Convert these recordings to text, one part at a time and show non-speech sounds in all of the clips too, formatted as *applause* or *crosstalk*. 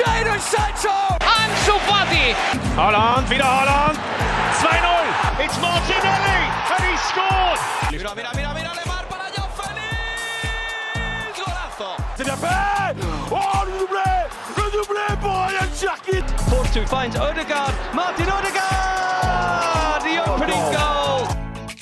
Jadon Sancho! Ansu Fati! Holland, wieder Holland! 2-0! It's Martinelli! And he scored! Mira, mira, mira, mira, Lemar para João Félix! Golazo! C'est bien fait Oh, le doublé Le doublé pour Ryan Sharkit Force 2 finds Odegaard. Martin Odegaard! The opening goal!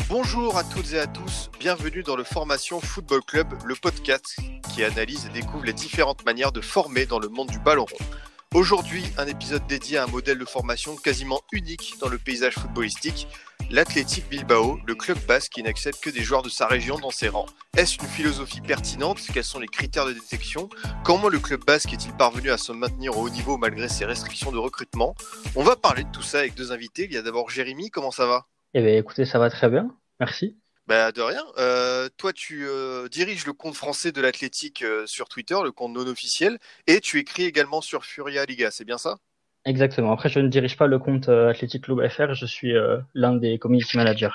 Bonjour à toutes et à tous, bienvenue dans le Formation Football Club, le podcast analyse et découvre les différentes manières de former dans le monde du ballon rond. Aujourd'hui, un épisode dédié à un modèle de formation quasiment unique dans le paysage footballistique, l'Athletic Bilbao, le club basque qui n'accepte que des joueurs de sa région dans ses rangs. Est-ce une philosophie pertinente? Quels sont les critères de détection? Comment le club basque est-il parvenu à se maintenir au haut niveau malgré ses restrictions de recrutement? On va parler de tout ça avec deux invités. Il y a d'abord Jérémy, comment ça va? Eh bien, écoutez, ça va très bien. Merci. Bah de rien. Euh, toi, tu euh, diriges le compte français de l'Athletic euh, sur Twitter, le compte non officiel, et tu écris également sur Furia Liga, c'est bien ça? Exactement. Après, je ne dirige pas le compte euh, Athletic Club FR, je suis euh, l'un des community managers.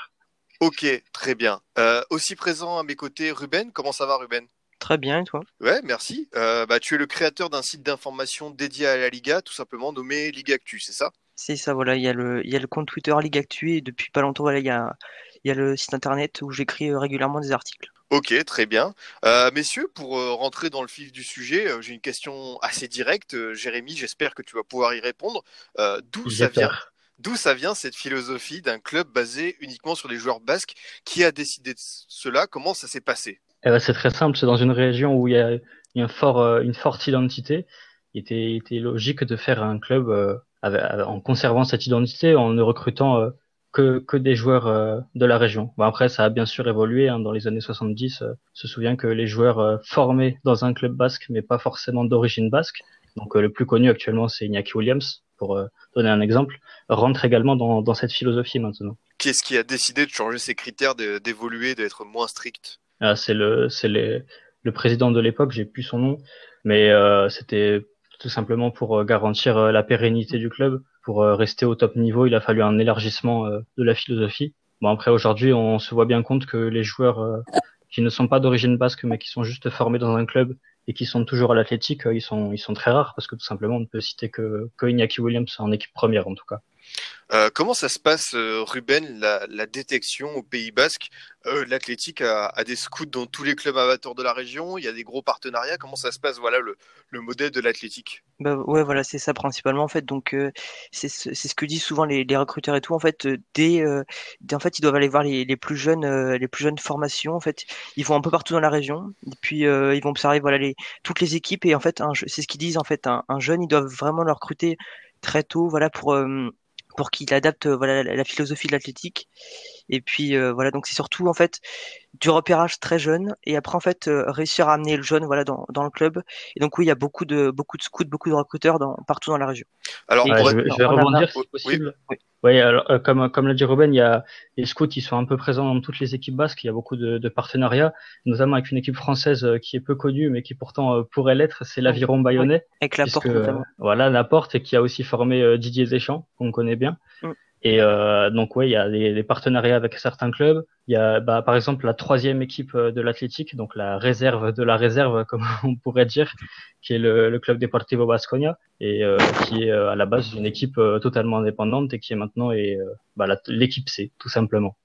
Ok, très bien. Euh, aussi présent à mes côtés, Ruben. Comment ça va, Ruben? Très bien, et toi? Ouais, merci. Euh, bah, tu es le créateur d'un site d'information dédié à la Liga, tout simplement nommé Liga Actu, c'est ça? C'est ça, voilà, il y a le, il y a le compte Twitter Ligue Actu et depuis pas longtemps, voilà, il y a, il y a le site internet où j'écris euh, régulièrement des articles. Ok, très bien. Euh, messieurs, pour euh, rentrer dans le vif du sujet, euh, j'ai une question assez directe. Jérémy, j'espère que tu vas pouvoir y répondre. Euh, D'où ça vient J'espère. D'où ça vient cette philosophie d'un club basé uniquement sur les joueurs basques Qui a décidé de cela? Comment ça s'est passé? Eh ben, c'est très simple, c'est dans une région où il y a, il y a un fort, une forte identité. Il était, il était logique de faire un club euh, avec- en conservant cette identité, en ne recrutant euh, que, que des joueurs euh, de la région. Bon, après, ça a bien sûr évolué. hein, dans les années 70, euh, on se souvient que les joueurs euh, formés dans un club basque, mais pas forcément d'origine basque, donc euh, le plus connu actuellement, c'est Iñaki Williams, pour euh, donner un exemple, rentre également dans, dans cette philosophie maintenant. Qu'est-ce qui a décidé de changer ces critères, d'évoluer, d'être moins strict? Ah, c'est le, les, le président de l'époque, j'ai plus son nom, mais euh, c'était tout simplement pour garantir la pérennité du club, pour euh, rester au top niveau. Il a fallu un élargissement euh, de la philosophie. Bon, après aujourd'hui, on se voit bien compte que les joueurs euh, qui ne sont pas d'origine basque, mais qui sont juste formés dans un club et qui sont toujours à l'athlétique, ils sont, ils sont très rares parce que tout simplement, on ne peut citer que, que Iñaki Williams en équipe première en tout cas. Euh, comment ça se passe, euh, Ruben, la, détection au Pays Basque? Euh, a, des scouts dans tous les clubs amateurs de la région, il y a des gros partenariats. Comment ça se passe Voilà le, le modèle de l'Athletic. Bah ouais, voilà, c'est ça principalement en fait. Donc euh, c'est ce, que disent souvent les, recruteurs et tout. En fait, dès, dès- en fait, ils doivent aller voir les, les plus jeunes, les plus jeunes formations. En fait, ils vont un peu partout dans la région. Et puis ils vont observer voilà les toutes les équipes et en fait, c'est ce qu'ils disent en fait. Un, un jeune, ils doivent vraiment le recruter très tôt, voilà pour pour qu'il adapte euh, voilà la, la philosophie de l'athlétique. Et puis euh, voilà, donc c'est surtout en fait du repérage très jeune et après en fait euh, réussir à amener le jeune voilà dans, dans le club. Et donc oui, il y a beaucoup de beaucoup de scouts, beaucoup de recruteurs dans, partout dans la région. Alors, Et Ouais, je, vais- je vais on a rebondir si possible. Oui. Oui, alors euh, comme comme l'a dit Ruben, il y a les scouts, ils sont un peu présents dans toutes les équipes basques. Il y a beaucoup de, de partenariats, notamment avec une équipe française euh, qui est peu connue, mais qui pourtant euh, pourrait l'être. C'est l'Aviron Bayonnais, Avec la porte notamment. voilà la porte et qui a aussi formé euh, Didier Deschamps, qu'on connaît bien. Mm. Et euh, donc ouais, il y a des, des partenariats avec certains clubs. Il y a bah, par exemple la troisième équipe euh, de l'Athletic, donc la réserve de la réserve, *laughs* comme on pourrait dire, qui est le, le club Deportivo Basconia et euh, qui est euh, à la base une équipe euh, totalement indépendante et qui est maintenant euh, bah, l'équipe C, tout simplement.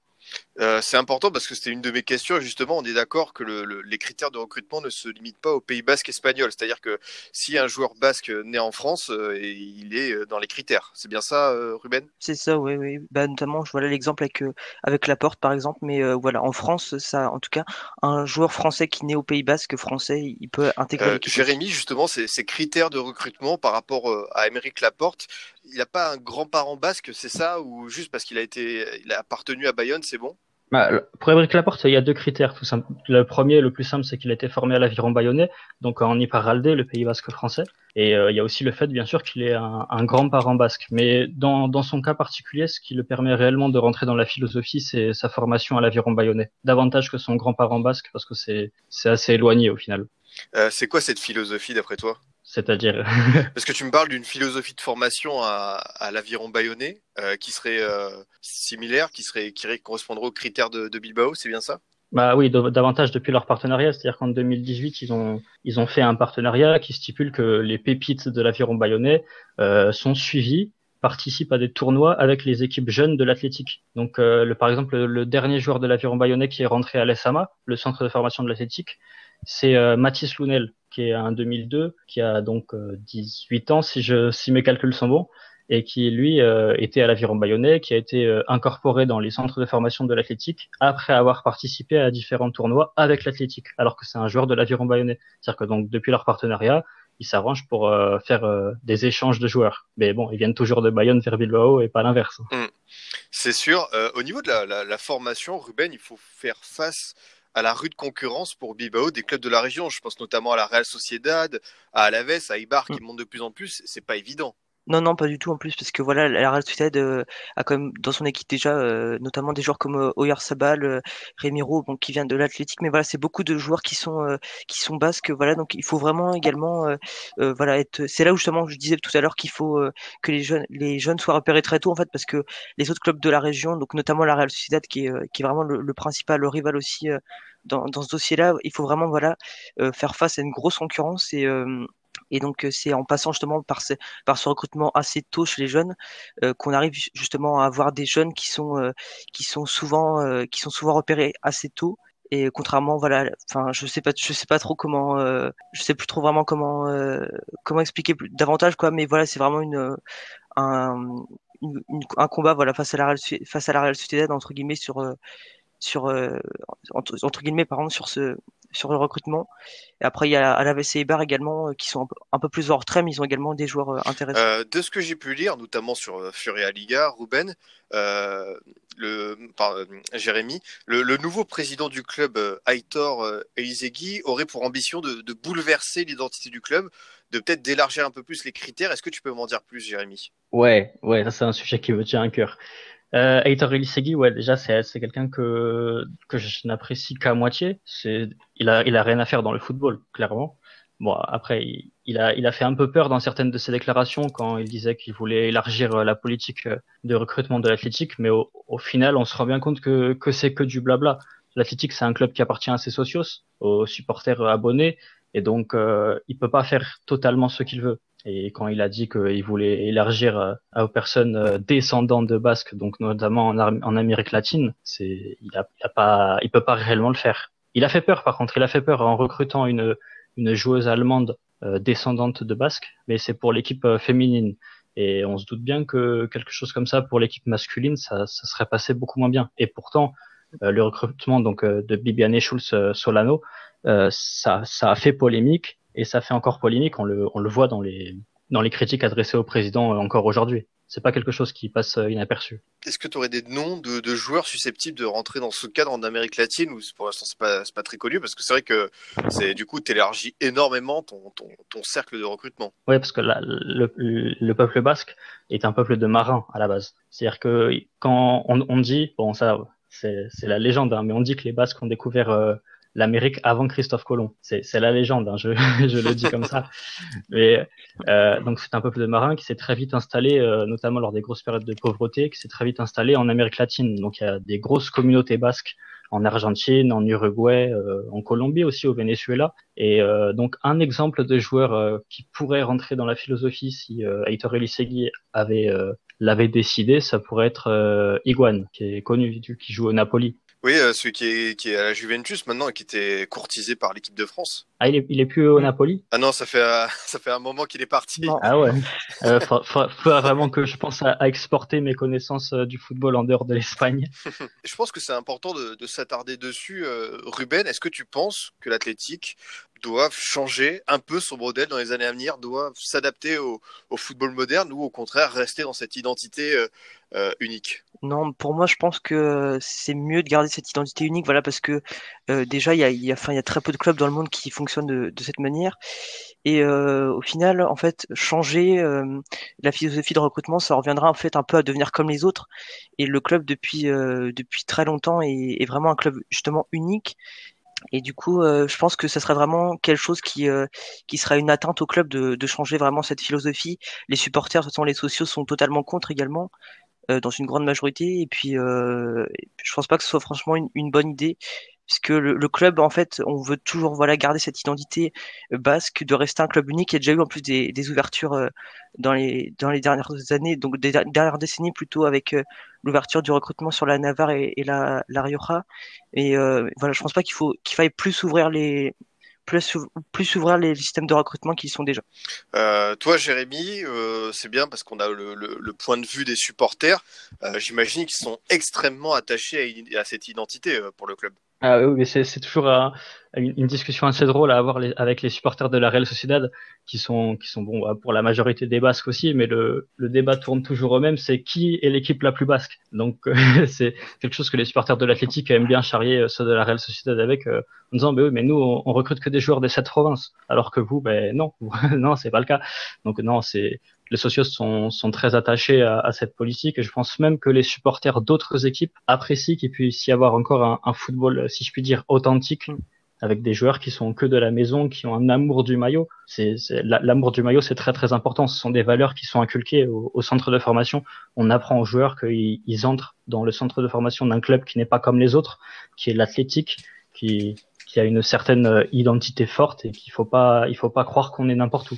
Euh, c'est important parce que c'était une de mes questions. Justement, on est d'accord que le- le- les critères de recrutement ne se limitent pas au Pays Basque espagnol. C'est-à-dire que si un joueur basque naît en France, euh, et il est euh, dans les critères. C'est bien ça, euh, Ruben? C'est ça, oui, oui. Bah, notamment, je voilà l'exemple avec avec la porte par exemple, mais voilà, en France, ça, en tout cas, un joueur français qui naît au Pays Basque français, il peut intégrer. Jérémy, justement, ces, ces critères de recrutement par rapport à Émeric Laporte, il n'a pas un grand-parent basque, c'est ça? Ou juste parce qu'il a été, il a appartenu à Bayonne, c'est bon? Bah, pour Émeric Laporte, il y a deux critères. Tout simple. Le premier, le plus simple, c'est qu'il a été formé à l'Aviron Bayonnais, donc en Iparralde, le Pays Basque français. Et euh, il y a aussi le fait, bien sûr, qu'il est un, un grand-parent basque. Mais dans, dans son cas particulier, ce qui le permet réellement de rentrer dans la philosophie, c'est sa formation à l'Aviron Bayonnais. Davantage que son grand-parent basque, parce que c'est c'est assez éloigné au final. Euh, C'est quoi cette philosophie d'après toi? C'est-à-dire, *laughs* Parce que tu me parles d'une philosophie de formation à, à l'aviron bayonnais euh, qui serait euh, similaire, qui serait qui correspondrait aux critères de, de Bilbao, c'est bien ça? Bah oui, davantage depuis leur partenariat, c'est-à-dire qu'en 2018, ils ont ils ont fait un partenariat qui stipule que les pépites de l'aviron bayonnais euh, sont suivies, participent à des tournois avec les équipes jeunes de l'athlétique. Donc euh, le, par exemple, le, dernier joueur de l'aviron bayonnais qui est rentré à l'ESAMA, le centre de formation de l'athlétique, c'est euh, Mathis Lounel, qui est un 2002, qui a donc 18 ans si je si mes calculs sont bons et qui lui euh, était à l'aviron bayonnais, qui a été euh, incorporé dans les centres de formation de l'athlétique après avoir participé à différents tournois avec l'athlétique, alors que c'est un joueur de l'aviron bayonnais. C'est-à-dire que donc depuis leur partenariat, ils s'arrangent pour euh, faire des échanges de joueurs. Mais bon, ils viennent toujours de Bayonne vers Bilbao et pas l'inverse. Mmh. C'est sûr. au niveau de la, formation, Ruben, il faut faire face à la rude concurrence pour Bilbao des clubs de la région. Je pense notamment à la Real Sociedad, à Alaves, à Ibar qui mmh. montent de plus en plus. C'est pas évident. Non, non, pas du tout en plus, parce que voilà, la Real Sociedad euh, a quand même dans son équipe déjà, euh, notamment des joueurs comme euh, Oyarzabal, euh, Remiro, bon, qui vient de l'Athletic, mais voilà, c'est beaucoup de joueurs qui sont qui sont basques, voilà, donc il faut vraiment également, voilà, être. C'est là où justement je disais tout à l'heure qu'il faut que les jeunes les jeunes soient repérés très tôt en fait, parce que les autres clubs de la région, donc notamment la Real Sociedad, qui est qui est vraiment le, le principal, le rival aussi dans dans ce dossier-là, il faut vraiment voilà faire face à une grosse concurrence et et donc c'est en passant justement par ce, par ce recrutement assez tôt chez les jeunes euh, qu'on arrive justement à avoir des jeunes qui sont euh, qui sont souvent euh, qui sont souvent repérés assez tôt. Et contrairement, voilà, enfin, je sais pas, je sais pas trop comment, je sais plus trop vraiment comment comment expliquer plus, davantage quoi, mais voilà, c'est vraiment une un un combat voilà face à la face à la Real Sociedad entre guillemets sur sur entre, entre, guillemets pardon sur ce sur le recrutement. Et après, il y a la et Bar également euh, qui sont un peu, plus hors trait, mais ils ont également des joueurs euh, intéressants. Euh, de ce que j'ai pu lire, notamment sur Furia Liga, Ruben, le, Jérémy, le, nouveau président du club, Aitor Elisegui, aurait pour ambition de, de bouleverser l'identité du club, de peut-être d'élargir un peu plus les critères. Est-ce que tu peux m'en dire plus, Jérémy? Ouais, ouais, ça c'est un sujet qui me tient à cœur. Euh, Elisegui, ouais, déjà c'est c'est quelqu'un que que je n'apprécie qu'à moitié. C'est il a il a rien à faire dans le football, clairement. Bon, après il, a il a fait un peu peur dans certaines de ses déclarations quand il disait qu'il voulait élargir euh, la politique euh, de recrutement de l'athlétique, mais au, au, final on se rend bien compte que que c'est que du blabla. L'athlétique c'est un club qui appartient à ses socios, aux supporters abonnés, et donc euh, il peut pas faire totalement ce qu'il veut. Et quand il a dit qu'il voulait élargir euh, aux personnes euh, descendantes de Basques, donc notamment en, Amérique latine, c'est il a, pas, il peut pas réellement le faire. Il a fait peur, par contre, il a fait peur en recrutant une une joueuse allemande euh, descendante de Basque, mais c'est pour l'équipe féminine. Et on se doute bien que quelque chose comme ça pour l'équipe masculine, ça, ça serait passé beaucoup moins bien. Et pourtant, le recrutement donc de Bibiane Schulz Solano, ça, ça a fait polémique et ça fait encore polémique. On le, on le voit dans les, dans les critiques adressées au président euh, encore aujourd'hui. C'est pas quelque chose qui passe euh, inaperçu. Est-ce que tu aurais des noms de, de, joueurs susceptibles de rentrer dans ce cadre en Amérique latine ou pour l'instant c'est pas, pas très connu parce que c'est vrai que c'est du coup t'élargis énormément ton, ton, ton, cercle de recrutement. Oui, parce que la, le, le, peuple basque est un peuple de marins à la base. C'est-à-dire que quand on, on dit, bon ça c'est la légende, hein, mais on dit que les Basques ont découvert euh, l'Amérique avant Christophe Colomb. C'est, la légende, hein, je, *laughs* je, le dis comme ça. *laughs* Mais euh, donc c'est un peuple de marins qui s'est très vite installé, euh, notamment lors des grosses périodes de pauvreté, qui s'est très vite installé en Amérique latine. Donc il y a des grosses communautés basques en Argentine, en Uruguay, euh, en Colombie aussi, au Venezuela. Et euh, donc un exemple de joueur euh, qui pourrait rentrer dans la philosophie si euh, Heitor Elisegui avait l'avait décidé, ça pourrait être Iguan, qui est connu, qui joue au Napoli. Oui, euh, celui qui est, qui est à la Juventus maintenant et qui était courtisé par l'équipe de France. Ah, il est, il est plus au Napoli? Ah non, ça fait, euh, *laughs* ça fait un moment qu'il est parti. Ah ouais. euh, vraiment que je pense à, exporter mes connaissances euh, du football en dehors de l'Espagne. *laughs* je pense que c'est important de, de s'attarder dessus. Ruben, est-ce que tu penses que l'athlétique doivent changer un peu son modèle dans les années à venir, doivent s'adapter au, football moderne ou au contraire rester dans cette identité euh, euh, unique Non, pour moi, je pense que c'est mieux de garder cette identité unique, voilà, parce que euh, déjà, il y a, très peu de clubs dans le monde qui fonctionnent de, cette manière. Et au final, en fait, changer la philosophie de recrutement, ça reviendra en fait un peu à devenir comme les autres. Et le club depuis depuis très longtemps est, est vraiment un club justement unique et du coup, euh, je pense que ce serait vraiment quelque chose qui euh, qui serait une atteinte au club de, de changer vraiment cette philosophie. Les supporters, de toute façon, les sociaux sont totalement contre également, euh, dans une grande majorité. Et puis, je pense pas que ce soit franchement une bonne idée. Puisque le, le, club en fait on veut toujours voilà garder cette identité basque de rester un club unique. Il y a déjà eu en plus des, ouvertures dans les dans les dernières années, donc des dernières décennies plutôt avec l'ouverture du recrutement sur la Navarre et, la, Rioja. Et voilà, je pense pas qu'il faut qu'il faille plus ouvrir les plus, ouvrir les systèmes de recrutement qui sont déjà. Euh, toi, Jérémy, euh, c'est bien parce qu'on a le, point de vue des supporters. Euh, J'imagine qu'ils sont extrêmement attachés à, cette identité euh, pour le club. Ah oui, mais c'est toujours un, une, discussion assez drôle à avoir les, avec les supporters de la Real Sociedad, qui sont, qui sont bon pour la majorité des Basques aussi, mais le, le débat tourne toujours au même, c'est qui est l'équipe la plus basque. Donc *laughs* c'est quelque chose que les supporters de l'Athletic aiment bien charrier ceux de la Real Sociedad avec, euh, en disant mais oui, mais nous on, on, recrute que des joueurs des sept provinces, alors que vous, ben non, *laughs* non c'est pas le cas. Donc non, c'est les socios sont, sont très attachés à, à, cette politique. Et je pense même que les supporters d'autres équipes apprécient qu'il puisse y avoir encore un, un, football, si je puis dire, authentique avec des joueurs qui sont que de la maison, qui ont un amour du maillot. C'est l'amour du maillot, c'est très très important. Ce sont des valeurs qui sont inculquées au, centre de formation. On apprend aux joueurs qu'ils ils entrent dans le centre de formation d'un club qui n'est pas comme les autres, qui est l'athlétique, qui a une certaine identité forte et qu'il faut pas il faut pas croire qu'on est n'importe où.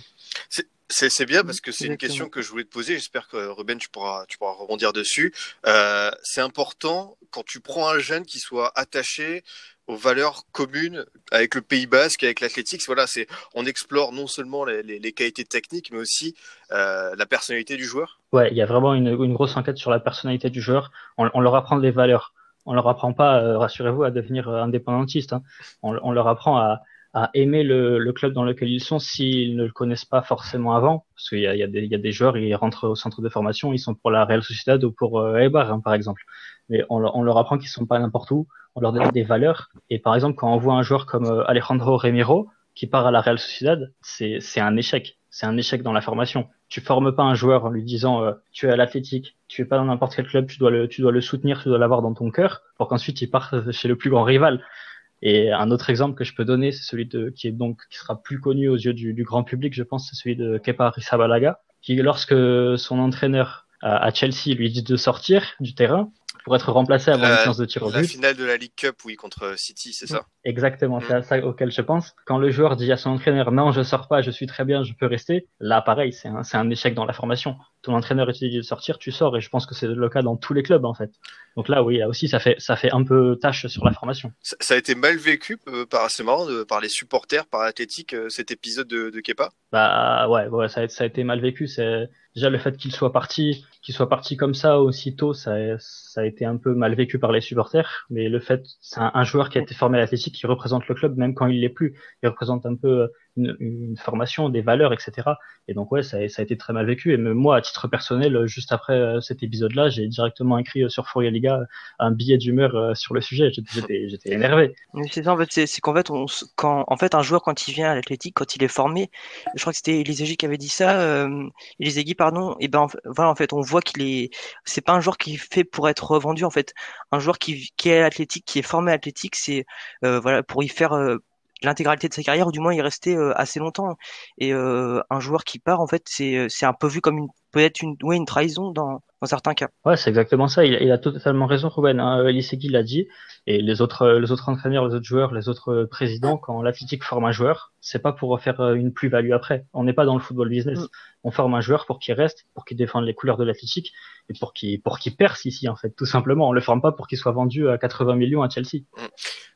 C'est bien parce que c'est une question que je voulais te poser. J'espère que Ruben, tu pourras, tu pourras rebondir dessus. Euh, c'est important quand tu prends un jeune qui soit attaché aux valeurs communes avec le Pays Basque, avec l'athlétique. Voilà, c'est on explore non seulement les, les, les qualités techniques, mais aussi euh, la personnalité du joueur. Ouais, il y a vraiment une, une, grosse enquête sur la personnalité du joueur. On, on leur apprend les valeurs. On leur apprend pas, euh, rassurez-vous, à devenir indépendantiste. Hein. On, on leur apprend à à aimer le, le, club dans lequel ils sont s'ils ne le connaissent pas forcément avant. Parce qu'il y y, a des, il y a des joueurs, ils rentrent au centre de formation, ils sont pour la Real Sociedad ou pour euh, Eibar, hein, par exemple. Mais on, on leur apprend qu'ils sont pas n'importe où, on leur donne des valeurs. Et par exemple, quand on voit un joueur comme euh, Alejandro Remiro qui part à la Real Sociedad, c'est un échec. C'est un échec dans la formation. Tu formes pas un joueur en lui disant euh, tu es à l'athlétique, tu es pas dans n'importe quel club, tu dois le, tu dois le soutenir, tu dois l'avoir dans ton cœur, pour qu'ensuite il parte chez le plus grand rival. Et un autre exemple que je peux donner, c'est celui de qui est donc qui sera plus connu aux yeux du, du grand public, je pense, c'est celui de Kepa Arrizabalaga, qui lorsque son entraîneur à Chelsea lui dit de sortir du terrain pour être remplacé avant la, une séance de tir au but. La finale de la League Cup, oui, contre City, c'est ça? Exactement, mmh. c'est à ça auquel je pense. Quand le joueur dit à son entraîneur non, je sors pas, je suis très bien, je peux rester, là pareil, c'est un, un échec dans la formation. Ton entraîneur est dit de sortir, tu sors, et je pense que c'est le cas dans tous les clubs en fait. Donc là, oui, là aussi, ça fait ça fait un peu tâche sur la formation. Ça, ça a été mal vécu euh, par c'est marrant par les supporters, par l'athlétique, euh, cet épisode de, de Kepa? Bah ouais, ouais, ça a, ça a été mal vécu. C'est déjà le fait qu'il soit parti, qu'il soit parti comme ça aussitôt, ça, ça a été un peu mal vécu par les supporters. Mais le fait, c'est un, joueur qui a été formé à l'athlétique, qui représente le club même quand il l'est plus. Il représente un peu une, formation, des valeurs, etc. Et donc ouais, ça, a été très mal vécu. Et moi, à titre personnel, juste après euh, cet épisode-là, j'ai directement écrit euh, sur Fourier Liga un billet d'humeur euh, sur le sujet. J'étais, énervé. C'est qu'en fait, un joueur quand il vient à l'athlétique, quand il est formé, je crois que c'était Elisegi qui avait dit ça, euh, Elisegi pardon. Et ben voilà, en fait, on voit qu'il est, c'est pas un joueur qui est fait pour être revendu en fait. Un joueur qui, qui est athlétique, qui est formé à l'athlétique, c'est euh, voilà pour y faire l'intégralité de sa carrière ou du moins y rester euh, assez longtemps. Et euh, un joueur qui part en fait c'est c'est un peu vu comme une peut-être une ouais une trahison dans dans certains cas. Ouais, c'est exactement ça. Il, il, a totalement raison, Ruben. Hein. Elisegui l'a dit, et les autres, les autres entraîneurs, les autres joueurs, les autres présidents, quand l'Athletic forme un joueur, c'est pas pour faire une plus-value après. On n'est pas dans le football business. Mm. On forme un joueur pour qu'il reste, pour qu'il défende les couleurs de l'Athletic et pour qu'il pour qu'il perce ici en fait, tout simplement. On le forme pas pour qu'il soit vendu à 80 millions à Chelsea. Mm.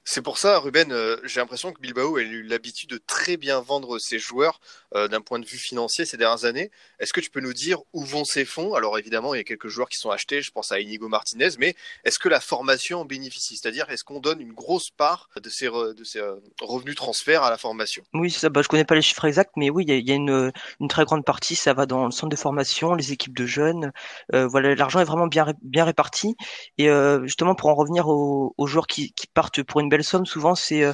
C'est pour ça, Ruben, euh, j'ai l'impression que Bilbao a eu l'habitude de très bien vendre ses joueurs euh, d'un point de vue financier ces dernières années. Est-ce que tu peux nous dire où vont ces fonds Alors évidemment, il y a quelques joueurs qui sont achetés, je pense à Inigo Martinez, mais est-ce que la formation en bénéficie? C'est-à-dire, est-ce qu'on donne une grosse part de ces, de ces euh, revenus transferts à la formation? Oui. Bah, je connais pas les chiffres exacts, mais oui, il y a, une, très grande partie, ça va dans le centre de formation, les équipes de jeunes. Euh, voilà, l'argent est vraiment bien bien réparti. Et euh, justement, pour en revenir aux, joueurs qui, partent pour une belle somme, souvent c'est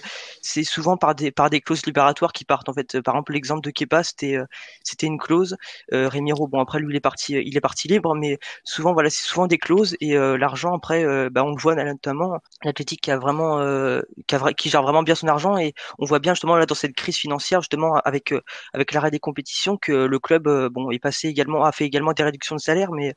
souvent par des par des clauses libératoires qui partent. En fait, par exemple, l'exemple de Kepa, c'était c'était une clause. Remiro, bon après lui il est parti il est parti libre, mais souvent voilà, c'est souvent des clauses et l'argent après, bah, on le voit notamment l'Athletic qui a vraiment, qui, a, gère vraiment bien son argent et on voit bien justement là dans cette crise financière justement avec avec l'arrêt des compétitions que le club bon est passé également a fait également des réductions de salaire mais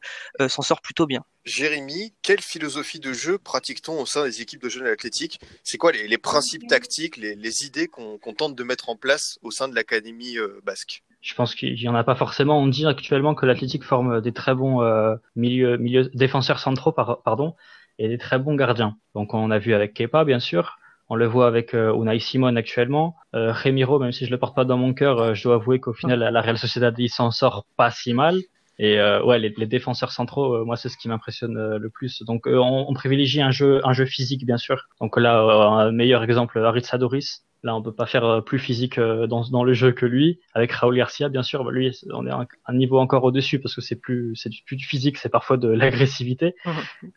s'en sort plutôt bien. Jérémy, quelle philosophie de jeu pratique-t-on au sein des équipes de jeunes athlétiques? C'est quoi les, principes tactiques, les, idées qu'on tente de mettre en place au sein de l'académie euh, basque? Je pense qu'il y en a pas forcément. On dit actuellement que l'Athletic forme des très bons euh, milieux, milieux, défenseurs centraux, pardon, et des très bons gardiens. Donc on a vu avec Kepa, bien sûr. On le voit avec euh, Unai Simon actuellement. Euh, Remiro, même si je le porte pas dans mon cœur, euh, je dois avouer qu'au final, la Real Sociedad, il s'en sort pas si mal. Et euh, ouais, les, les, défenseurs centraux, euh, moi c'est ce qui m'impressionne le plus. Donc on, on, privilégie un jeu, un jeu physique bien sûr. Donc là, un meilleur exemple, Harit Sadoris. Là, on peut pas faire plus physique dans, dans le jeu que lui. Avec Raúl Garcia, bien sûr, lui, on est un, un niveau encore au-dessus parce que c'est plus, c'est plus du physique, c'est parfois de *laughs* l'agressivité.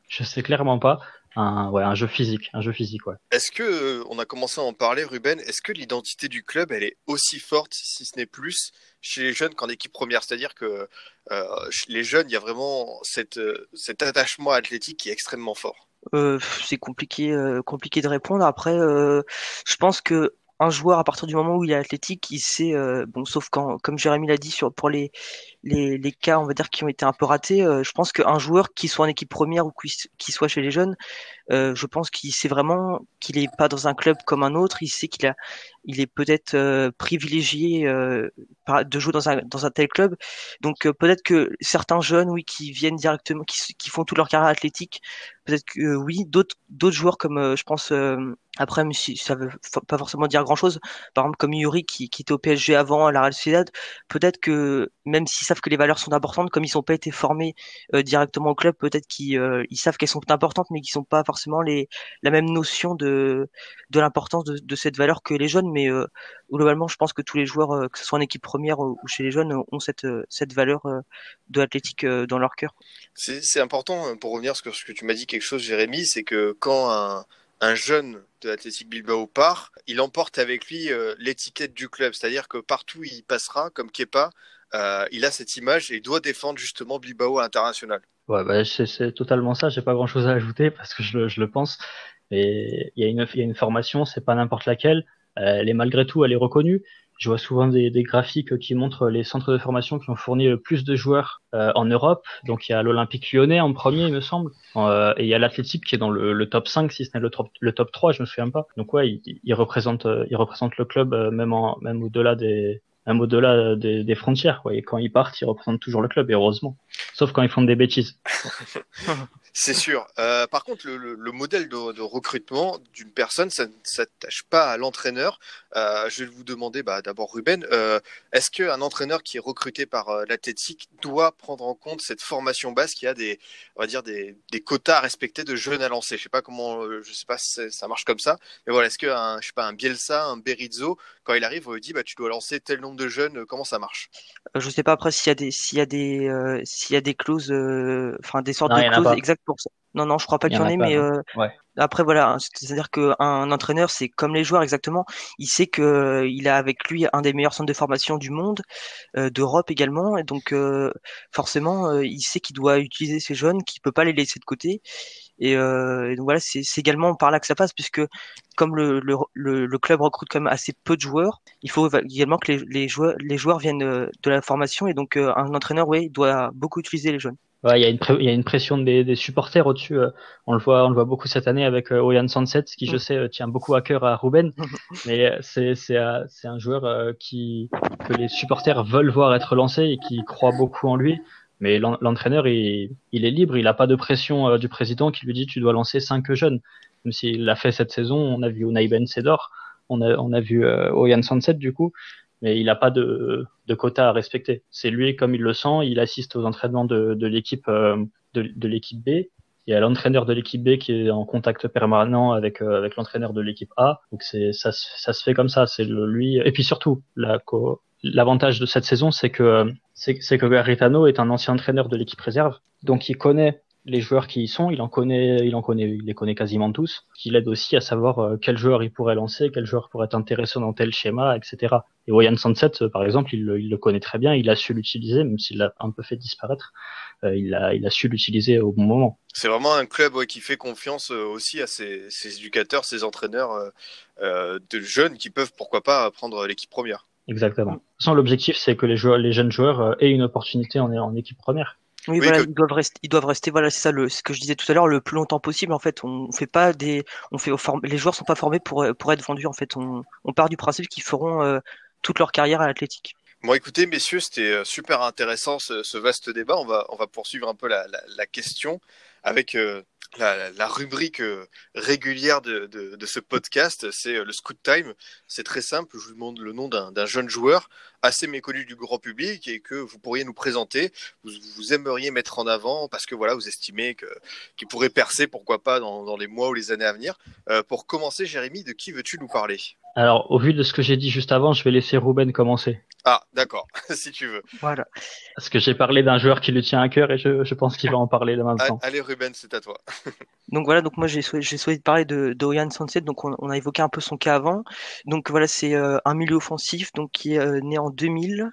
Je sais clairement pas un, ouais, un jeu physique, un jeu physique, ouais. Est-ce que, on a commencé à en parler, Ruben, est-ce que l'identité du club, elle est aussi forte, si ce n'est plus, chez les jeunes qu'en équipe première? C'est-à-dire que euh, les jeunes, il y a vraiment cette, euh, cet attachement athlétique qui est extrêmement fort. Euh, c'est compliqué, euh, compliqué de répondre. Après, euh, je pense que un joueur à partir du moment où il est athlétique, il sait, bon, sauf quand, comme Jérémy l'a dit sur pour les les, cas, on va dire, qui ont été un peu ratés, euh, je pense qu'un joueur qui soit en équipe première ou qui, soit chez les jeunes, euh, je pense qu'il sait vraiment qu'il est pas dans un club comme un autre. Il sait qu'il a, il est peut-être euh, privilégié de jouer dans un dans un tel club. Donc peut-être que certains jeunes, oui, qui viennent directement, qui, qui font toute leur carrière athlétique, peut-être que oui, d'autres d'autres joueurs comme je pense après, même si ça veut pas forcément dire grand chose, par exemple comme Yuri qui, qui était au PSG avant à la Real Sociedad, peut-être que même si que les valeurs sont importantes, comme ils n'ont pas été formés euh, directement au club, peut-être qu'ils euh, savent qu'elles sont importantes, mais qu'ils n'ont pas forcément les, la même notion de, de l'importance de, cette valeur que les jeunes. Mais euh, globalement, je pense que tous les joueurs, que ce soit en équipe première ou chez les jeunes, ont cette, cette valeur de l'athlétique dans leur cœur. C'est important, pour revenir sur ce que tu m'as dit, quelque chose, Jérémy, c'est que quand un, un jeune de l'Athletic Bilbao part, il emporte avec lui l'étiquette du club, c'est-à-dire que partout il passera, comme Kepa, il a cette image et il doit défendre justement Bilbao à l'international. Ouais, bah, c'est totalement ça. J'ai pas grand chose à ajouter parce que je le, pense. Et il y a une, formation, c'est pas n'importe laquelle. Euh, elle est malgré tout, elle est reconnue. Je vois souvent des, graphiques qui montrent les centres de formation qui ont fourni le plus de joueurs euh, en Europe. Donc il y a l'Olympique lyonnais en premier, il me semble. Euh, et il y a l'Athletic qui est dans le, top 5, si ce n'est le top, le top 3, je me souviens pas. Donc ouais, il, il représente, il représente le club même, en, même au-delà des, même au-delà des, des, frontières. Quoi. Et quand ils partent, ils représentent toujours le club, et heureusement. Sauf quand ils font des bêtises. *laughs* C'est sûr. Euh, par contre, le, le, le modèle de, recrutement d'une personne, ça ne s'attache pas à l'entraîneur. Euh, je vais vous demander bah, d'abord, Ruben, euh, est-ce qu'un entraîneur qui est recruté par euh, l'Athletic doit prendre en compte cette formation basse qui a des, on va dire, des, quotas à respecter de jeunes à lancer? Je sais pas comment, euh, je sais pas si ça marche comme ça, mais voilà, est-ce qu'un, je sais pas, un Bielsa, un Berizzo, quand il arrive, on lui dit, bah, tu dois lancer tel nombre de jeunes, comment ça marche? Je sais pas après s'il y a des, s'il y a des, s'il y a des clauses, enfin des sortes non, de clauses exactes pour ça. Non, non, je crois pas qu'il y, en ait, mais euh, ouais. après voilà, c'est-à-dire qu'un entraîneur, c'est comme les joueurs exactement. Il sait que euh, il a avec lui un des meilleurs centres de formation du monde, euh, d'Europe également, et donc euh, forcément, euh, il sait qu'il doit utiliser ces jeunes, qu'il peut pas les laisser de côté. Et, et donc voilà, c'est également par là que ça passe, puisque comme le, le, le, club recrute quand même assez peu de joueurs, il faut également que les, les joueurs, les joueurs viennent de la formation, et donc un entraîneur, oui, doit beaucoup utiliser les jeunes. Ouais, il y a une il y a une pression des, des supporters au-dessus. Euh, on le voit, on le voit beaucoup cette année avec euh, Oyan Sunset, qui je mm. sais euh, tient beaucoup à cœur à Ruben. *laughs* mais c'est c'est c'est un joueur qui que les supporters veulent voir être lancé et qui croit beaucoup en lui. Mais l'entraîneur, il, il est libre, il n'a pas de pression du président qui lui dit tu dois lancer cinq jeunes. Même s'il l'a fait cette saison, on a vu Unai Ben Sedor, on a on a vu Oyan Sunset du coup mais il n'a pas de, de quota à respecter. C'est lui comme il le sent, il assiste aux entraînements de, de l'équipe euh, de, de l'équipe B. Il y a l'entraîneur de l'équipe B qui est en contact permanent avec euh, avec l'entraîneur de l'équipe A. Donc c'est ça, ça se fait comme ça. C'est lui. Et puis surtout, la l'avantage de cette saison, c'est que c'est que Garitano est un ancien entraîneur de l'équipe réserve, donc il connaît les joueurs qui y sont, il en connaît, il en connaît, il les connaît quasiment tous. Qui l'aide aussi à savoir euh, quel joueur il pourrait lancer, quel joueur pourrait être intéressant dans tel schéma, etc. Et Wayan Sunset, euh, par exemple, il, il, le connaît très bien, il a su l'utiliser, même s'il l'a un peu fait disparaître. Euh, il a, il a su l'utiliser au bon moment. C'est vraiment un club qui fait confiance aussi à ses, éducateurs, ses entraîneurs de jeunes qui peuvent pourquoi pas prendre l'équipe première. Exactement. De toute façon, l'objectif, c'est que les, joueurs, les jeunes joueurs aient une opportunité en, en équipe première. Oui, voilà, ils doivent rester, ils doivent rester, voilà, c'est ça, le, ce que je disais tout à l'heure, le plus longtemps possible. En fait, on fait pas des, on fait, les joueurs sont pas formés pour, pour être vendus. En fait, on, on part du principe qu'ils feront euh, toute leur carrière à l'athlétique. Bon, écoutez, messieurs, c'était super intéressant ce, vaste débat. On va, on va poursuivre un peu la, la, question avec euh, la, rubrique régulière de, de, ce podcast, c'est le Scoot Time. C'est très simple, je vous demande le nom d'un jeune joueur assez méconnu du grand public et que vous pourriez nous présenter, vous, vous aimeriez mettre en avant parce que voilà, vous estimez que qu'il pourrait percer, pourquoi pas, dans, dans, les mois ou les années à venir. Euh, pour commencer, Jérémy, de qui veux-tu nous parler? Alors, au vu de ce que j'ai dit juste avant, je vais laisser Ruben commencer. Ah, d'accord, *laughs* si tu veux. Voilà. Parce que j'ai parlé d'un joueur qui lui tient à cœur et je, je pense qu'il va en parler là maintenant. Allez, Ruben, c'est à toi. *laughs* donc voilà, donc moi j'ai souhaité, souhaité, parler de d'Orian Sunset, donc on, on, a évoqué un peu son cas avant. Donc voilà, c'est euh, un milieu offensif, donc qui est euh, né en 2000.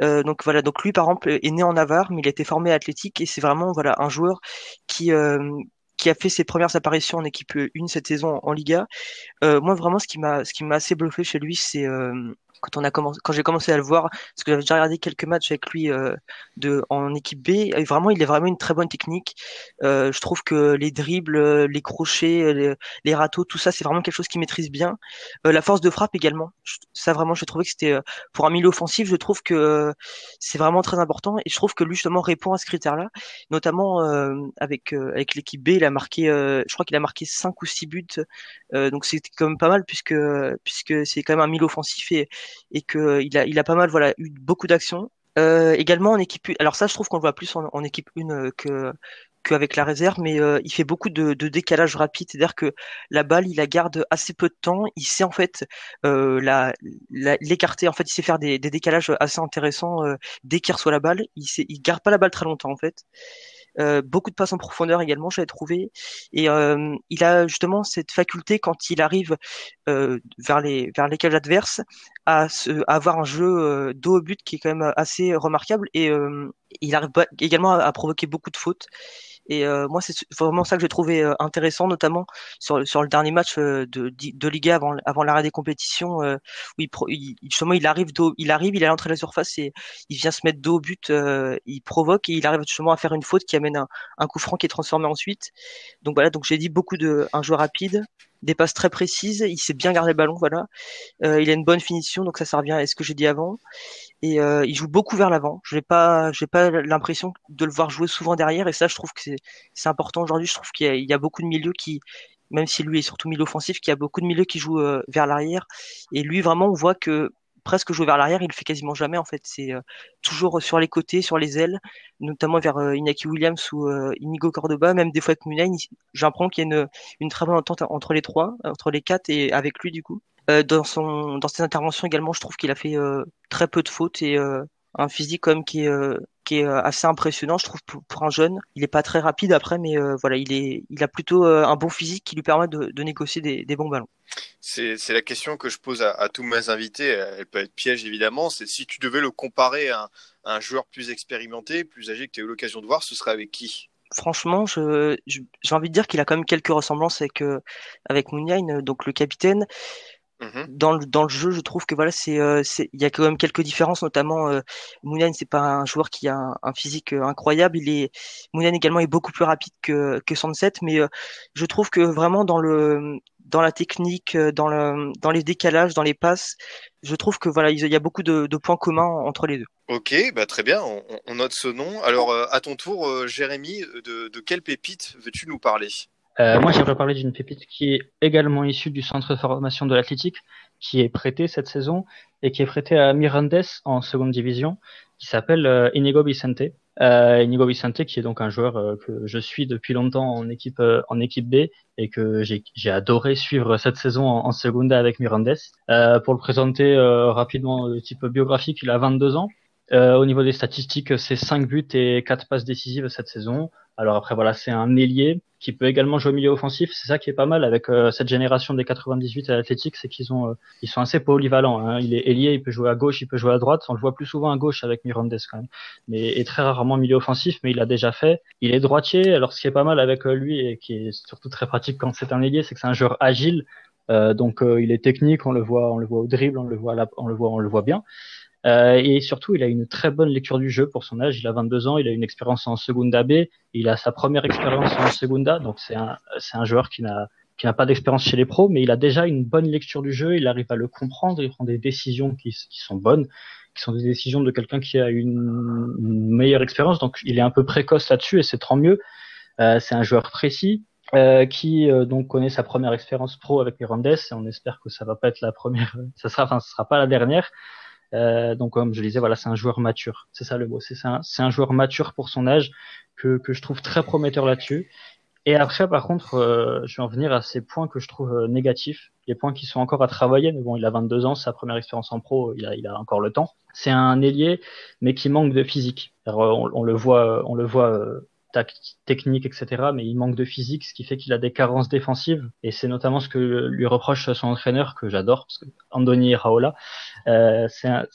Euh, donc voilà, donc lui par exemple est né en Navarre, mais il a été formé à Athlétique et c'est vraiment voilà un joueur qui euh, qui a fait ses premières apparitions en équipe 1 cette saison en Liga. Euh, moi vraiment ce qui m'a ce qui m'a assez bluffé chez lui c'est quand on a commencé, quand j'ai commencé à le voir, parce que j'avais déjà regardé quelques matchs avec lui euh, de en équipe B, vraiment il a vraiment une très bonne technique. Euh, je trouve que les dribbles, les crochets, les, les râteaux, tout ça, c'est vraiment quelque chose qu'il maîtrise bien. Euh, la force de frappe également, ça vraiment, je trouvais que c'était euh, pour un milieu offensif, je trouve que euh, c'est vraiment très important, et je trouve que lui justement répond à ce critère-là, notamment euh, avec avec l'équipe B, il a marqué, je crois qu'il a marqué 5 ou 6 buts, donc c'était quand même pas mal puisque puisque c'est quand même un milieu offensif et et que il a, il a pas mal voilà eu beaucoup d'actions. Euh, également en équipe, alors ça je trouve qu'on le voit plus en, équipe 1 euh, que qu'avec la réserve, mais euh, il fait beaucoup de, de décalage rapide, c'est-à-dire que la balle, il la garde assez peu de temps, il sait en fait euh, la, l'écarter, en fait, il sait faire des, des décalages assez intéressants euh, dès qu'il reçoit la balle, il, sait, il garde pas la balle très longtemps en fait. Euh, beaucoup de passes en profondeur également, j'avais trouvé. Et euh, il a justement cette faculté quand il arrive euh, vers les vers les cages adverses à, se, avoir un jeu dos au but qui est quand même assez remarquable. Et il arrive également à provoquer beaucoup de fautes. Et euh, moi, c'est vraiment ça que j'ai trouvé euh, intéressant, notamment sur, sur le dernier match euh, de, de Liga avant, avant l'arrêt des compétitions, où il, il, justement il arrive, il arrive, il est à l'entrée de la surface et il vient se mettre dos au but, il provoque et il arrive justement à faire une faute qui amène un, un coup franc qui est transformé ensuite. Donc voilà, donc j'ai dit beaucoup de un joueur rapide, des passes très précises, il sait bien garder le ballon, voilà. Euh, il a une bonne finition, donc ça, ça revient à ce que j'ai dit avant. Et euh, il joue beaucoup vers l'avant. Je n'ai pas, j'ai pas l'impression de le voir jouer souvent derrière, et ça, je trouve que c'est important aujourd'hui. Je trouve qu'il y, y, a beaucoup de milieux qui, même si lui est surtout milieu offensif, qu'il y a beaucoup de milieux qui jouent euh, vers l'arrière. Et lui, vraiment, on voit que presque jouer vers l'arrière, il le fait quasiment jamais en fait. C'est euh, toujours sur les côtés, sur les ailes, notamment vers euh, Inaki Williams ou euh, Inigo Cordoba, même des fois avec Munain. J'ai l'impression qu'il y a une, très bonne entente entre les trois, entre les quatre et avec lui du coup. dans son dans ses interventions également, je trouve qu'il a fait très peu de fautes et un physique comme qui est qui est assez impressionnant, je trouve pour, un jeune. Il est pas très rapide après, mais voilà, il est il a plutôt un bon physique qui lui permet de, de négocier des, des bons ballons. C'est la question que je pose à, à, tous mes invités. Elle peut être piège évidemment. C'est si tu devais le comparer à un, à un, joueur plus expérimenté, plus âgé que tu as eu l'occasion de voir, ce serait avec qui? Franchement, j'ai envie de dire qu'il a quand même quelques ressemblances avec euh, avec Mouniain, donc le capitaine. Mmh. Dans le dans le jeu, je trouve que voilà, c'est euh, il y a quand même quelques différences, notamment euh, Mounian, c'est pas un joueur qui a un, un, physique euh, incroyable. Il est Mounian également est beaucoup plus rapide que que Sunset, mais euh, je trouve que vraiment dans le dans la technique, euh, dans le dans les décalages, dans les passes, je trouve que voilà, il y a beaucoup de, de points communs entre les deux. Ok, bah très bien, on, on note ce nom. Alors à ton tour, Jérémy, de, de quelle pépite veux-tu nous parler? Euh, moi, j'aimerais parler d'une pépite qui est également issue du centre de formation de l'athlétique, qui est prêtée cette saison et qui est prêtée à Mirandes en seconde division, qui s'appelle euh, Inigo Vicente. Euh, Inigo Vicente, qui est donc un joueur euh, que je suis depuis longtemps en équipe euh, en équipe B et que j'ai adoré suivre cette saison en, en Segunda avec Mirandes. Euh, pour le présenter rapidement, le type biographique, il a 22 ans. au niveau des statistiques, c'est 5 buts et 4 passes décisives cette saison. Alors après voilà, c'est un ailier qui peut également jouer au milieu offensif. C'est ça qui est pas mal avec euh, cette génération des 98 à l'Athletic, c'est qu'ils ont, euh, ils sont assez polyvalents. Hein. Il est ailier, il peut jouer à gauche, il peut jouer à droite. On le voit plus souvent à gauche avec Mirandes quand même, mais et très rarement milieu offensif. Mais il a déjà fait. Il est droitier. Alors ce qui est pas mal avec euh, lui et qui est surtout très pratique quand c'est un ailier, c'est que c'est un joueur agile. donc il est technique, on le voit, on le voit au dribble, on le voit, on le voit, on le voit bien. Euh, et surtout, il a une très bonne lecture du jeu pour son âge. Il a 22 ans, il a une expérience en Segunda B, il a sa première expérience en Segunda, donc c'est un, un joueur qui n'a qui n'a pas d'expérience chez les pros, mais il a déjà une bonne lecture du jeu, il arrive à le comprendre, il prend des décisions qui, qui sont bonnes, qui sont des décisions de quelqu'un qui a une, meilleure expérience, donc il est un peu précoce là-dessus et c'est tant mieux. Euh, c'est un joueur précis, euh, qui euh, donc connaît sa première expérience pro avec les et on espère que ça va pas être la première, *laughs* ça sera, enfin, ce sera pas la dernière. Euh, donc comme je disais, voilà, c'est un joueur mature. C'est ça le mot. C'est un, c'est un joueur mature pour son âge que, que je trouve très prometteur là-dessus. Et après, par contre, euh, je vais en venir à ces points que je trouve euh, négatifs, les points qui sont encore à travailler. Mais bon, il a 22 ans, sa première expérience en pro, il a, il a encore le temps. C'est un ailier, mais qui manque de physique. Alors, on, le voit, on le voit technique, etc. Mais il manque de physique, ce qui fait qu'il a des carences défensives. Et c'est notamment ce que lui reproche son entraîneur, que j'adore, parce que Andoni Raola, euh, un,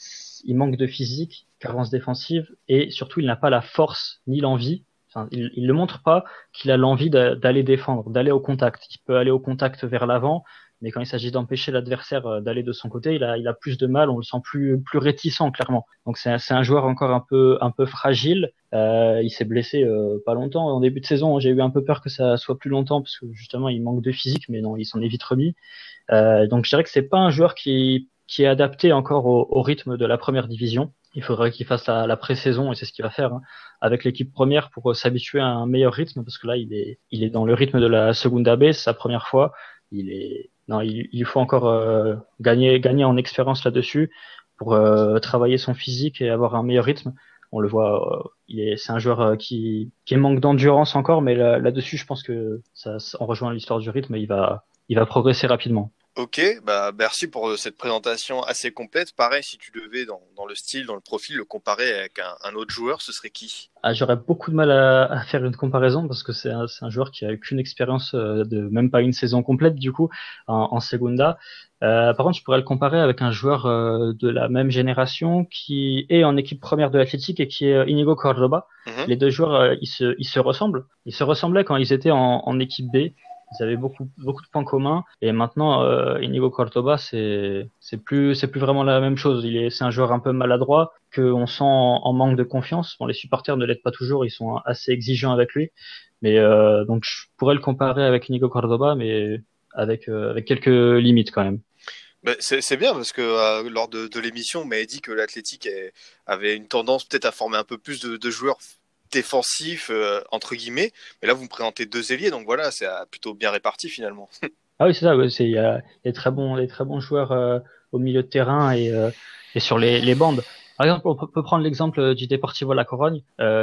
il manque de physique, carence défensive, et surtout il n'a pas la force ni l'envie. Enfin, il, il le montre pas qu'il a l'envie d'aller défendre, d'aller au contact. Il peut aller au contact vers l'avant, mais quand il s'agit d'empêcher l'adversaire euh, d'aller de son côté, il a, il a plus de mal, on le sent plus, plus réticent clairement. Donc c'est un, joueur encore un peu, un peu fragile. Euh, il s'est blessé euh, pas longtemps en début de saison. J'ai eu un peu peur que ça soit plus longtemps parce que justement il manque de physique, mais non, il s'en est vite remis. Euh, donc je dirais que c'est pas un joueur qui, qui est adapté encore au, au rythme de la première division. Il faudrait qu'il fasse la, la pré-saison et c'est ce qu'il va faire hein, avec l'équipe première pour euh, s'habituer à un meilleur rythme parce que là il est, il est dans le rythme de la Segunda B, c'est sa première fois. Il est, non, il, faut encore euh, gagner, en expérience là-dessus pour euh, travailler son physique et avoir un meilleur rythme. On le voit, euh, il est, c'est un joueur qui, qui manque d'endurance encore, mais là, là-dessus, je pense que ça, on rejoint l'histoire du rythme, il va, il va progresser rapidement. Ok, bah merci pour euh, cette présentation assez complète. Pareil, si tu devais dans, dans le style, dans le profil, le comparer avec un, un autre joueur, ce serait qui? Ah, J'aurais beaucoup de mal à, à, faire une comparaison parce que c'est un, un, joueur qui a eu qu'une expérience euh, de même pas une saison complète du coup en, en Segunda. Euh, par contre, je pourrais le comparer avec un joueur euh, de la même génération qui est en équipe première de l'Athletic et qui est Inigo Cordoba. Mm -hmm. Les deux joueurs, ils se, ils se ressemblent. Ils se ressemblaient quand ils étaient en, en équipe B ils avaient beaucoup beaucoup de points communs. Et maintenant euh, Inigo Cordoba c'est c'est plus plus vraiment la même chose. Il est c'est un joueur un peu maladroit que on sent en, manque de confiance. Bon les supporters ne l'aident pas toujours ils sont assez exigeants avec lui. Mais euh, donc je pourrais le comparer avec Inigo Cordoba mais avec euh, avec quelques limites quand même. C'est bien parce que euh, lors de, l'émission, on m'avait dit que l'Athletic avait une tendance peut-être à former un peu plus de joueurs défensif euh, entre guillemets. Mais là, vous me présentez deux ailiers, donc voilà, c'est euh, plutôt bien réparti finalement. *laughs* ah oui, c'est ça. Il y a des très bons, des très bons joueurs euh, au milieu de terrain et, et sur les, les, bandes. Par exemple, on peut prendre l'exemple du Deportivo La Corogne,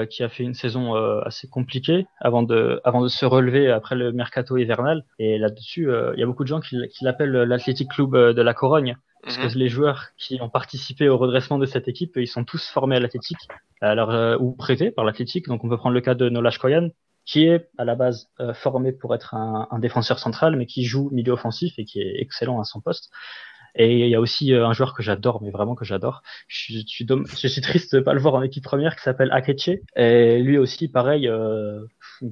qui a fait une saison assez compliquée avant de, avant de se relever après le mercato hivernal. Et là-dessus, il y a beaucoup de gens qui, qui l'appellent l'Athletic Club de La Corogne. Parce que les joueurs qui ont participé au redressement de cette équipe, ils sont tous formés à l'athlétique, alors euh, ou prêtés par l'athlétique. Donc on peut prendre le cas de Nolash Koyan, qui est à la base euh, formé pour être un, un, défenseur central, mais qui joue milieu offensif et qui est excellent à son poste. Et il y a aussi euh, un joueur que j'adore, mais vraiment que j'adore. Je, je, suis je suis triste de pas le voir en équipe première, qui s'appelle Akeche. Et lui aussi, pareil, euh,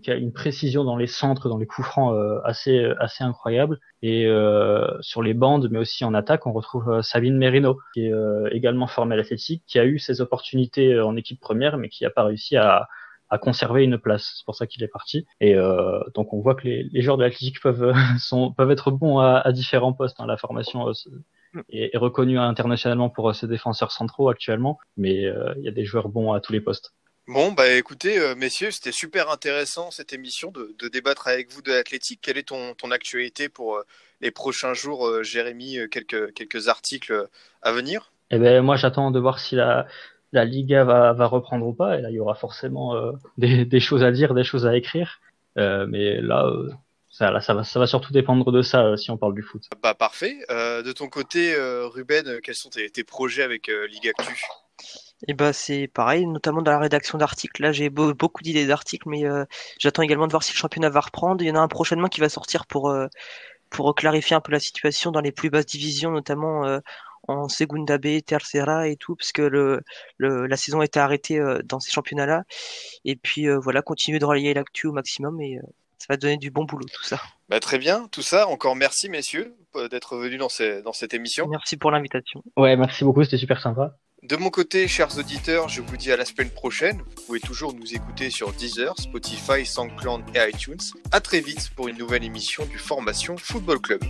qui a une précision dans les centres, dans les coups francs euh, assez assez incroyable. Et euh, sur les bandes, mais aussi en attaque, on retrouve euh, Sabine Merino, qui est euh, également formée à l'athlétique, qui a eu ses opportunités en équipe première, mais qui n'a pas réussi à à conserver une place. C'est pour ça qu'il est parti. Et euh, donc on voit que les, les joueurs de l'athlétique peuvent sont peuvent être bons à, à différents postes. Hein. La formation euh, est, est, reconnue internationalement pour ses défenseurs centraux actuellement, mais euh, il y a des joueurs bons à tous les postes. Bon, bah écoutez, euh, messieurs, c'était super intéressant cette émission de, de débattre avec vous de l'athlétique. Quelle est ton, ton actualité pour euh, les prochains jours, euh, Jérémy quelques, quelques articles à venir? Eh ben moi, j'attends de voir si la, la Liga va, va reprendre ou pas. Et là, il y aura forcément euh, des, des, choses à dire, des choses à écrire. Euh, mais là, euh, ça, là ça, va, ça va surtout dépendre de ça si on parle du foot. Bah, parfait. de ton côté, Ruben, quels sont tes, tes projets avec Ligue Actu? Et bah c'est pareil, notamment dans la rédaction d'articles. Là, j'ai beau- beaucoup d'idées d'articles, mais euh, j'attends également de voir si le championnat va reprendre. Il y en a un prochainement qui va sortir pour euh, pour clarifier un peu la situation dans les plus basses divisions, notamment euh, en Segunda B, Tercera et tout, parce que le, le la saison a été arrêtée euh, dans ces championnats-là. Et puis euh, voilà, continuer de relayer l'actu au maximum et euh, ça va donner du bon boulot tout ça. Bah, très bien, tout ça. Encore merci, messieurs, d'être venus dans, ces- dans cette émission. Merci pour l'invitation. Ouais, merci beaucoup, c'était super sympa. De mon côté, chers auditeurs, je vous dis à la semaine prochaine. Vous pouvez toujours nous écouter sur Deezer, Spotify, SoundCloud et iTunes. À très vite pour une nouvelle émission du Formation Football Club.